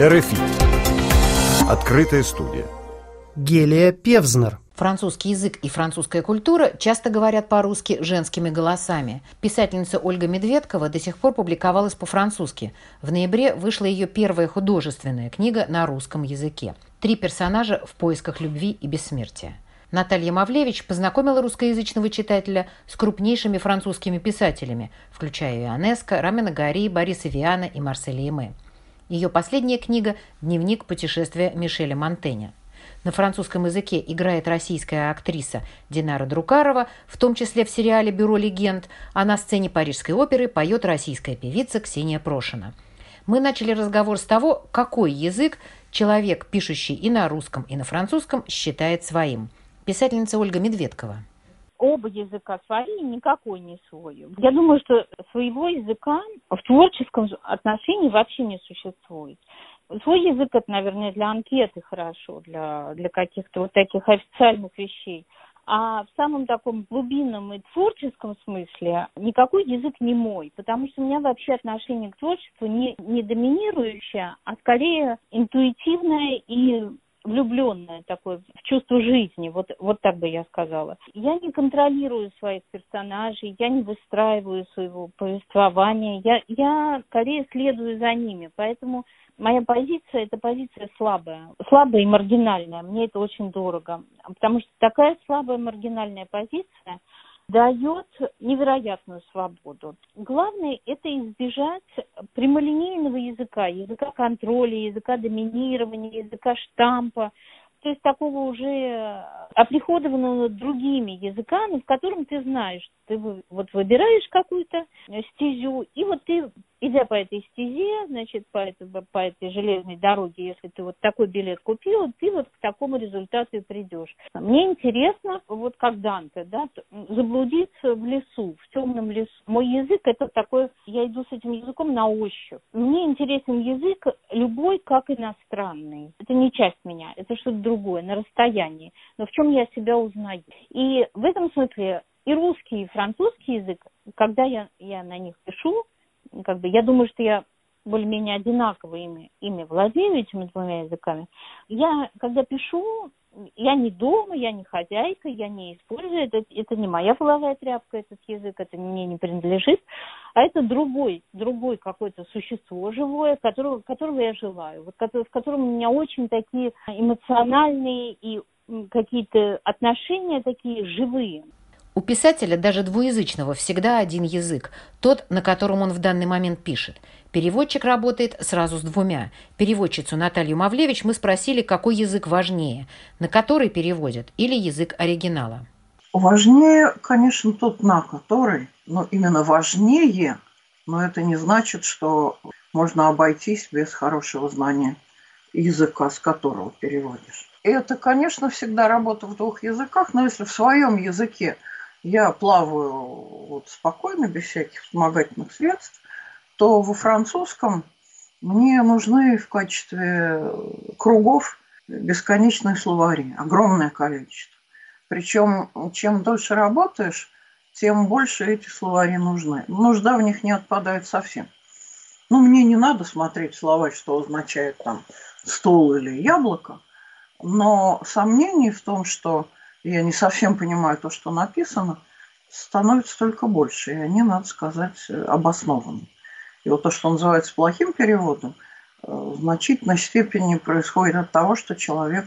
РФИ. Открытая студия. Гелия Певзнер. Французский язык и французская культура часто говорят по-русски женскими голосами. Писательница Ольга Медведкова до сих пор публиковалась по-французски. В ноябре вышла ее первая художественная книга на русском языке. Три персонажа в поисках любви и бессмертия. Наталья Мавлевич познакомила русскоязычного читателя с крупнейшими французскими писателями, включая Ионеско, Рамена Гари, Бориса Виана и Марселя Эме. Ее последняя книга «Дневник путешествия Мишеля Монтэня». На французском языке играет российская актриса Динара Друкарова, в том числе в сериале «Бюро легенд», а на сцене Парижской оперы поет российская певица Ксения Прошина. Мы начали разговор с того, какой язык человек, пишущий и на русском, и на французском, считает своим. Писательница Ольга Медведкова оба языка свои, никакой не свой. Я думаю, что своего языка в творческом отношении вообще не существует. Свой язык это, наверное, для анкеты хорошо, для, для каких-то вот таких официальных вещей. А в самом таком глубинном и творческом смысле никакой язык не мой, потому что у меня вообще отношение к творчеству не, не доминирующее, а скорее интуитивное и влюбленное такое в чувство жизни, вот, вот так бы я сказала. Я не контролирую своих персонажей, я не выстраиваю своего повествования, я, я скорее следую за ними, поэтому моя позиция – это позиция слабая, слабая и маргинальная, мне это очень дорого, потому что такая слабая маргинальная позиция – дает невероятную свободу. Главное – это избежать прямолинейного языка, языка контроля, языка доминирования, языка штампа, то есть такого уже оприходованного другими языками, в котором ты знаешь, ты вот выбираешь какую-то стезю, и вот ты идя по этой стезе, значит, по этой, по этой железной дороге, если ты вот такой билет купил, ты вот к такому результату и придешь. Мне интересно, вот как Данте, да, заблудиться в лесу, в темном лесу. Мой язык это такой, я иду с этим языком на ощупь. Мне интересен язык любой, как иностранный. Это не часть меня, это что-то другое, на расстоянии. Но в чем я себя узнаю. И в этом смысле и русский, и французский язык, когда я, я на них пишу, как бы я думаю, что я более-менее одинаково ими, ими владею этими двумя языками. Я, когда пишу, я не дома, я не хозяйка, я не использую, это, это не моя половая тряпка, этот язык, это мне не принадлежит, а это другой, другой какое-то существо живое, которого, которого я желаю, вот, в котором у меня очень такие эмоциональные и какие-то отношения такие живые. У писателя, даже двуязычного, всегда один язык, тот, на котором он в данный момент пишет. Переводчик работает сразу с двумя. Переводчицу Наталью Мавлевич мы спросили, какой язык важнее, на который переводят, или язык оригинала. Важнее, конечно, тот, на который, но именно важнее, но это не значит, что можно обойтись без хорошего знания языка, с которого переводишь. И это, конечно, всегда работа в двух языках, но если в своем языке – я плаваю вот спокойно, без всяких вспомогательных средств, то во французском мне нужны в качестве кругов бесконечные словари, огромное количество. Причем, чем дольше работаешь, тем больше эти словари нужны. Нужда в них не отпадает совсем. Ну, мне не надо смотреть словарь, что означает там стол или яблоко, но сомнений в том, что я не совсем понимаю то, что написано, становится только больше, и они, надо сказать, обоснованы. И вот то, что называется плохим переводом, э, в значительной степени происходит от того, что человек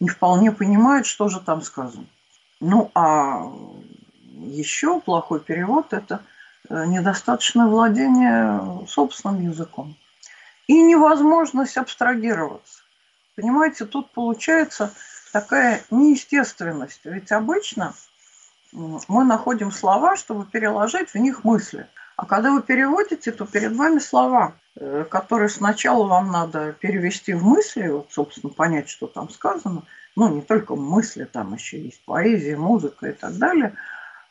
не вполне понимает, что же там сказано. Ну, а еще плохой перевод – это э, недостаточное владение собственным языком. И невозможность абстрагироваться. Понимаете, тут получается такая неестественность. Ведь обычно мы находим слова, чтобы переложить в них мысли. А когда вы переводите, то перед вами слова, э, которые сначала вам надо перевести в мысли, вот, собственно, понять, что там сказано. Ну, не только мысли, там еще есть поэзия, музыка и так далее.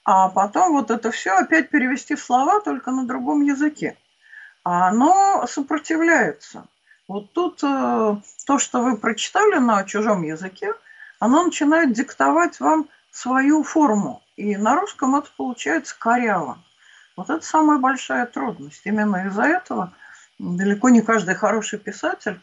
А потом вот это все опять перевести в слова, только на другом языке. А оно сопротивляется. Вот тут э, то, что вы прочитали на чужом языке, оно начинает диктовать вам свою форму. И на русском это получается коряво. Вот это самая большая трудность. Именно из-за этого далеко не каждый хороший писатель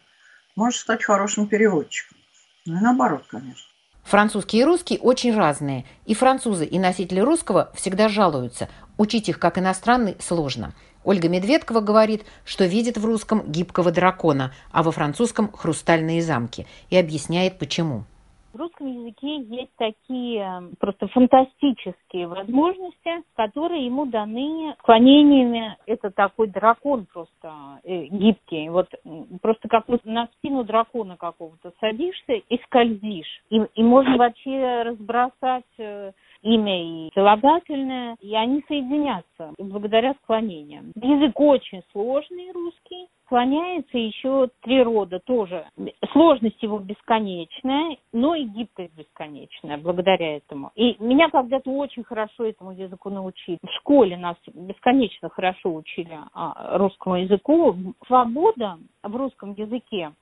может стать хорошим переводчиком. Ну и наоборот, конечно. Французский и русский очень разные. И французы, и носители русского всегда жалуются. Учить их как иностранный сложно. Ольга Медведкова говорит, что видит в русском гибкого дракона, а во французском – хрустальные замки. И объясняет, почему. В русском языке есть такие просто фантастические возможности, которые ему даны склонениями. Это такой дракон просто э, гибкий. Вот просто как вот на спину дракона какого-то садишься и скользишь. И, и можно вообще разбросать э, имя и прилагательное, и они соединятся благодаря склонениям. Язык очень сложный русский, склоняется еще три рода тоже. Сложность его бесконечная, но и гибкость бесконечная благодаря этому. И меня когда-то очень хорошо этому языку научили. В школе нас бесконечно хорошо учили а, русскому языку. Свобода в русском языке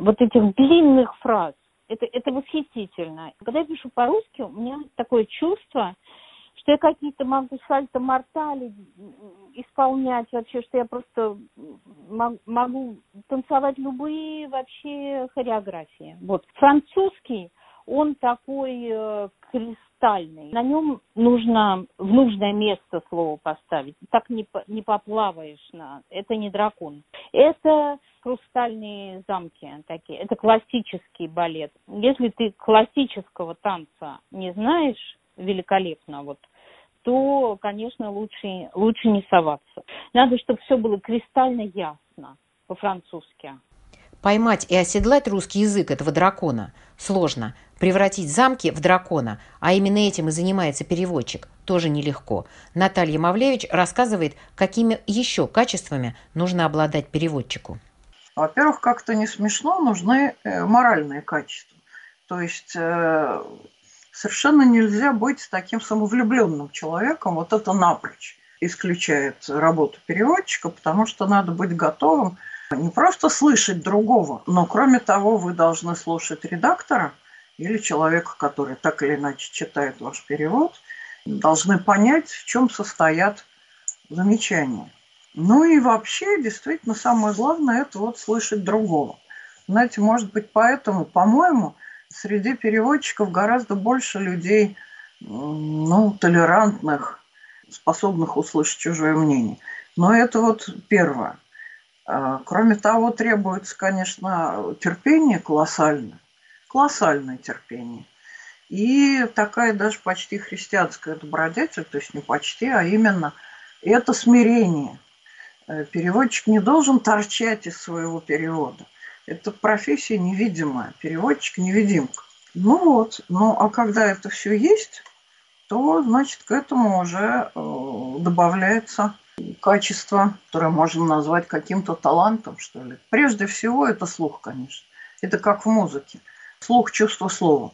вот этих длинных фраз, это, это восхитительно. Когда я пишу по-русски, у меня такое чувство, что я какие-то могу сальто-мортали исполнять вообще, что я просто могу танцевать любые вообще хореографии. Вот. Французский, он такой э, кристальный. На нем нужно в нужное место слово поставить. Так не, не поплаваешь. На... Это не дракон. Это хрустальные замки такие. Это классический балет. Если ты классического танца не знаешь великолепно, вот, то, конечно, лучше, лучше не соваться. Надо, чтобы все было кристально ясно по-французски. Поймать и оседлать русский язык этого дракона сложно. Превратить замки в дракона, а именно этим и занимается переводчик, тоже нелегко. Наталья Мавлевич рассказывает, какими еще качествами нужно обладать переводчику. Во-первых, как-то не смешно, нужны э, моральные качества. То есть э, совершенно нельзя быть таким самовлюбленным человеком. Вот это напрочь исключает работу переводчика, потому что надо быть готовым не просто слышать другого, но кроме того вы должны слушать редактора или человека, который так или иначе читает ваш перевод, должны понять, в чем состоят замечания. Ну и вообще, действительно, самое главное – это вот слышать другого. Знаете, может быть, поэтому, по-моему, среди переводчиков гораздо больше людей, ну, толерантных, способных услышать чужое мнение. Но это вот первое. А, кроме того, требуется, конечно, терпение колоссальное, колоссальное терпение. И такая даже почти христианская добродетель, то есть не почти, а именно это смирение. Э, переводчик не должен торчать из своего перевода. Это профессия невидимая, переводчик невидимка. Ну вот, ну а когда это все есть, то, значит, к этому уже э, добавляется качество, которое можно назвать каким-то талантом, что ли. Прежде всего, это слух, конечно. Это как в музыке. Слух, чувство слова.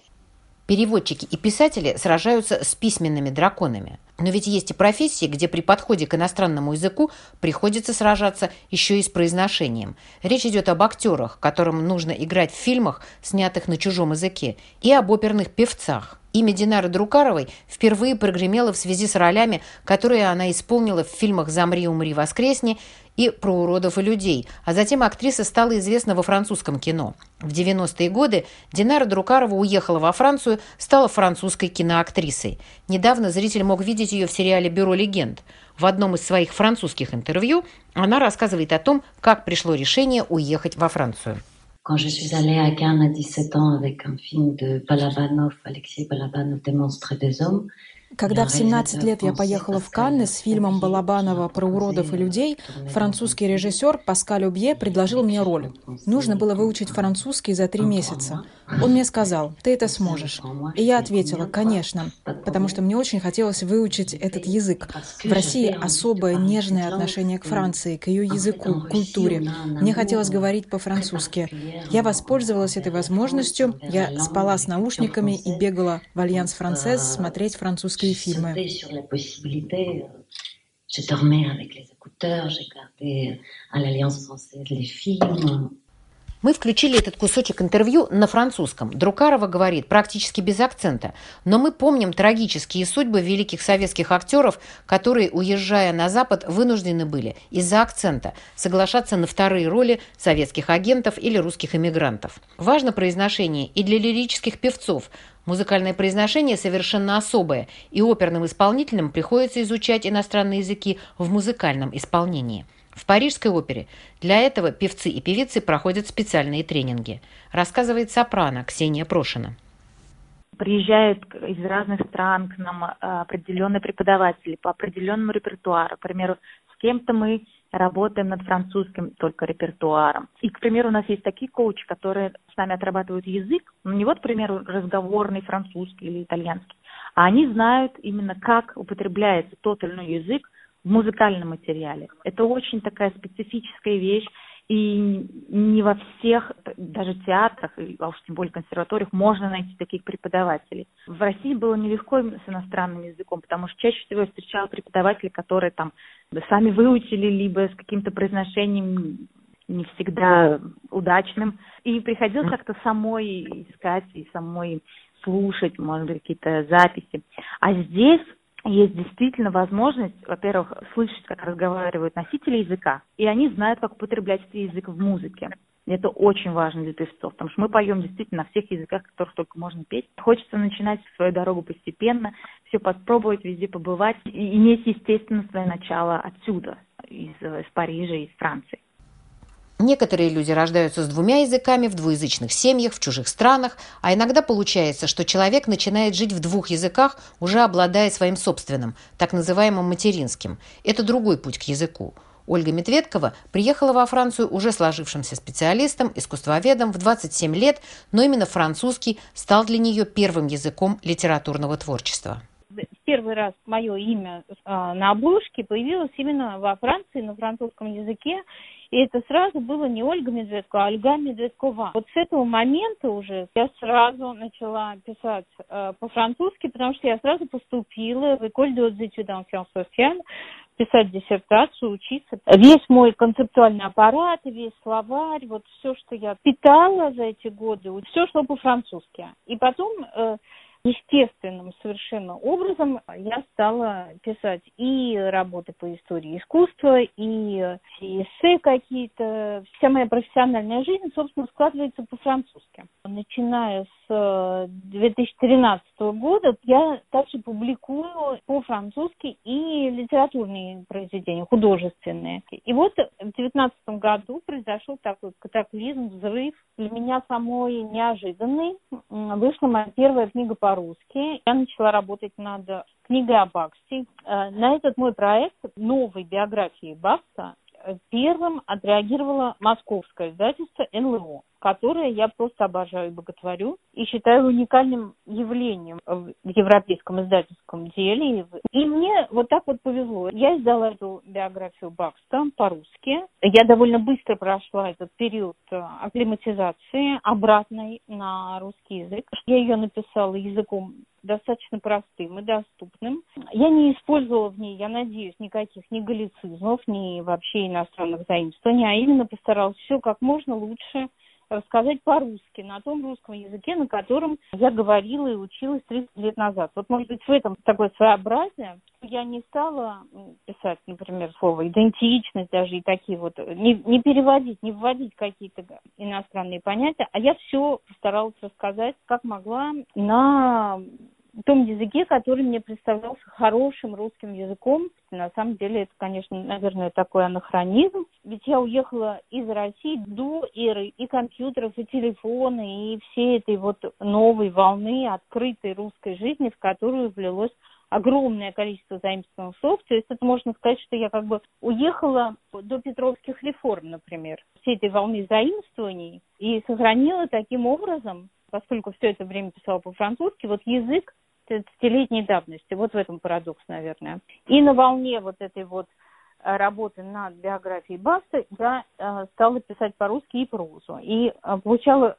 Переводчики и писатели сражаются с письменными драконами. Но ведь есть и профессии, где при подходе к иностранному языку приходится сражаться еще и с произношением. Речь идет об актерах, которым нужно играть в фильмах, снятых на чужом языке, и об оперных певцах. Имя Динары Друкаровой впервые прогремело в связи с ролями, которые она исполнила в фильмах «Замри, умри, воскресни» и «Про уродов и людей», а затем актриса стала известна во французском кино. В 90-е годы Динара Друкарова уехала во Францию, стала французской киноактрисой. Недавно зритель мог видеть ее в сериале «Бюро легенд». В одном из своих французских интервью она рассказывает о том, как пришло решение уехать во Францию. Quand je suis allée à Cannes à 17 ans avec un film de Balabanov, Alexei Balabanov, Des monstres des hommes, когда в 17 лет я поехала в Канны с фильмом Балабанова про уродов и людей, французский режиссер Паскаль Убье предложил мне роль. Нужно было выучить французский за три месяца. Он мне сказал, ты это сможешь. И я ответила, конечно, потому что мне очень хотелось выучить этот язык. В России особое нежное отношение к Франции, к ее языку, культуре. Мне хотелось говорить по-французски. Я воспользовалась этой возможностью. Я спала с наушниками и бегала в Альянс Францез смотреть французские фильмы. Je dormais avec les écouteurs, j'ai regardé à l'Alliance française les films. Мы включили этот кусочек интервью на французском. Друкарова говорит практически без акцента. Но мы помним трагические судьбы великих советских актеров, которые, уезжая на Запад, вынуждены были из-за акцента соглашаться на вторые роли советских агентов или русских эмигрантов. Важно произношение и для лирических певцов. Музыкальное произношение совершенно особое, и оперным исполнителям приходится изучать иностранные языки в музыкальном исполнении. В Парижской опере для этого певцы и певицы проходят специальные тренинги, рассказывает сопрано Ксения Прошина. Приезжают из разных стран к нам э, определенные преподаватели по определенному репертуару. К примеру, с кем-то мы работаем над французским только репертуаром. И, к примеру, у нас есть такие коучи, которые с нами отрабатывают язык, ну не вот, к примеру, разговорный французский или итальянский, а они знают именно, как употребляется тот или иной язык в музыкальном материале. Это очень такая специфическая вещь, и не во всех, даже театрах, а уж тем более консерваториях, можно найти таких преподавателей. В России было нелегко с иностранным языком, потому что чаще всего я встречала преподавателей, которые там сами выучили, либо с каким-то произношением не всегда удачным. И приходилось как-то самой искать и самой слушать, может быть, какие-то записи. А здесь есть действительно возможность, во-первых, слышать, как разговаривают носители языка, и они знают, как употреблять этот язык в музыке. Это очень важно для певцов, потому что мы поем действительно на всех языках, которых только можно петь. Хочется начинать свою дорогу постепенно, все попробовать, везде побывать и иметь, естественно, свое начало отсюда, из, из Парижа, из Франции. Некоторые люди рождаются с двумя языками в двуязычных семьях, в чужих странах, а иногда получается, что человек начинает жить в двух языках, уже обладая своим собственным, так называемым материнским. Это другой путь к языку. Ольга Медведкова приехала во Францию уже сложившимся специалистом, искусствоведом в 27 лет, но именно французский стал для нее первым языком литературного творчества первый раз мое имя э, на обложке появилось именно во Франции на французском языке. И это сразу было не Ольга Медведкова, а Ольга Медведкова. Вот с этого момента уже я сразу начала писать э, по-французски, потому что я сразу поступила в École des études en писать диссертацию, учиться. Весь мой концептуальный аппарат, весь словарь, вот все, что я питала за эти годы, все шло по-французски. И потом э, естественным совершенно образом я стала писать и работы по истории искусства, и эссе какие-то. Вся моя профессиональная жизнь, собственно, складывается по-французски. Начиная с 2013 года я также публикую по-французски и литературные произведения, художественные. И вот в 2019 году произошел такой катаклизм, взрыв, для меня самой неожиданный. Вышла моя первая книга по по-русски. Я начала работать над книгой о Баксте. Э, на этот мой проект новой биографии Бакста первым отреагировало московское издательство НЛО которое я просто обожаю и боготворю, и считаю уникальным явлением в европейском издательском деле. И мне вот так вот повезло. Я издала эту биографию Бакста по-русски. Я довольно быстро прошла этот период э, акклиматизации обратной на русский язык. Я ее написала языком достаточно простым и доступным. Я не использовала в ней, я надеюсь, никаких ни галлицизмов, ни вообще иностранных заимствований, а именно постаралась все как можно лучше рассказать по-русски, на том русском языке, на котором я говорила и училась 30 лет назад. Вот, может быть, в этом такое своеобразие. Я не стала писать, например, слово идентичность даже и такие вот, не, не переводить, не вводить какие-то иностранные понятия, а я все постаралась рассказать, как могла, на том языке, который мне представлялся хорошим русским языком. На самом деле это, конечно, наверное, такой анахронизм. Ведь я уехала из России до эры и компьютеров, и телефона, и всей этой вот новой волны открытой русской жизни, в которую влилось огромное количество заимствованных слов. То есть это можно сказать, что я как бы уехала до Петровских реформ, например, всей этой волны заимствований и сохранила таким образом поскольку все это время писала по-французски, вот язык 30-летней давности. Вот в этом парадокс, наверное. И на волне вот этой вот э, работы над биографией Баста я э, стала писать по-русски и прозу. И э, получала,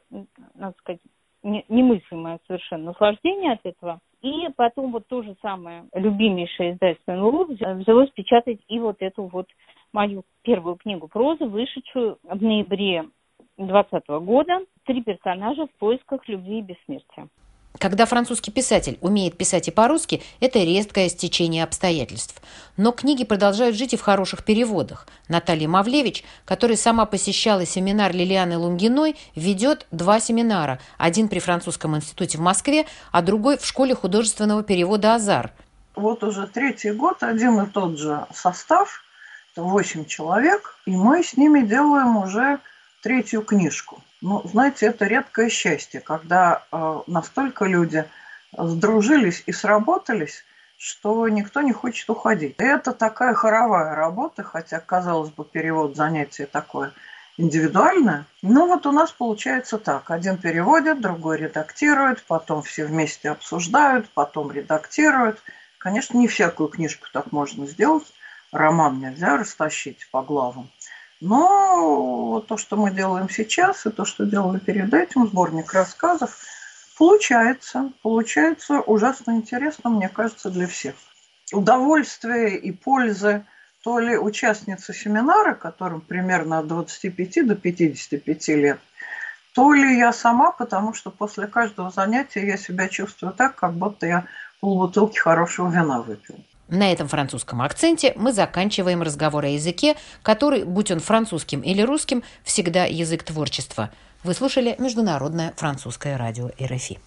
надо сказать, не, немыслимое совершенно наслаждение от этого. И потом вот то же самое любимейшее издательство НЛО взялось печатать и вот эту вот мою первую книгу прозы, вышедшую в ноябре 2020 года «Три персонажа в поисках любви и бессмертия». Когда французский писатель умеет писать и по-русски, это редкое стечение обстоятельств. Но книги продолжают жить и в хороших переводах. Наталья Мавлевич, которая сама посещала семинар Лилианы Лунгиной, ведет два семинара. Один при Французском институте в Москве, а другой в школе художественного перевода «Азар». Вот уже третий год один и тот же состав, восемь человек, и мы с ними делаем уже третью книжку. Ну, знаете, это редкое счастье, когда э, настолько люди сдружились и сработались, что никто не хочет уходить. И это такая хоровая работа, хотя, казалось бы, перевод занятия такое индивидуальное. Но вот у нас получается так. Один переводит, другой редактирует, потом все вместе обсуждают, потом редактируют. Конечно, не всякую книжку так можно сделать. Роман нельзя растащить по главам. Но то, что мы делаем сейчас, и то, что делали перед этим, сборник рассказов, получается. Получается ужасно интересно, мне кажется, для всех. Удовольствие и пользы то ли участницы семинара, которым примерно от 25 до 55 лет, то ли я сама, потому что после каждого занятия я себя чувствую так, как будто я полбутылки хорошего вина выпила. На этом французском акценте мы заканчиваем разговор о языке, который, будь он французским или русским, всегда язык творчества. Вы слушали Международное французское радио РФИ.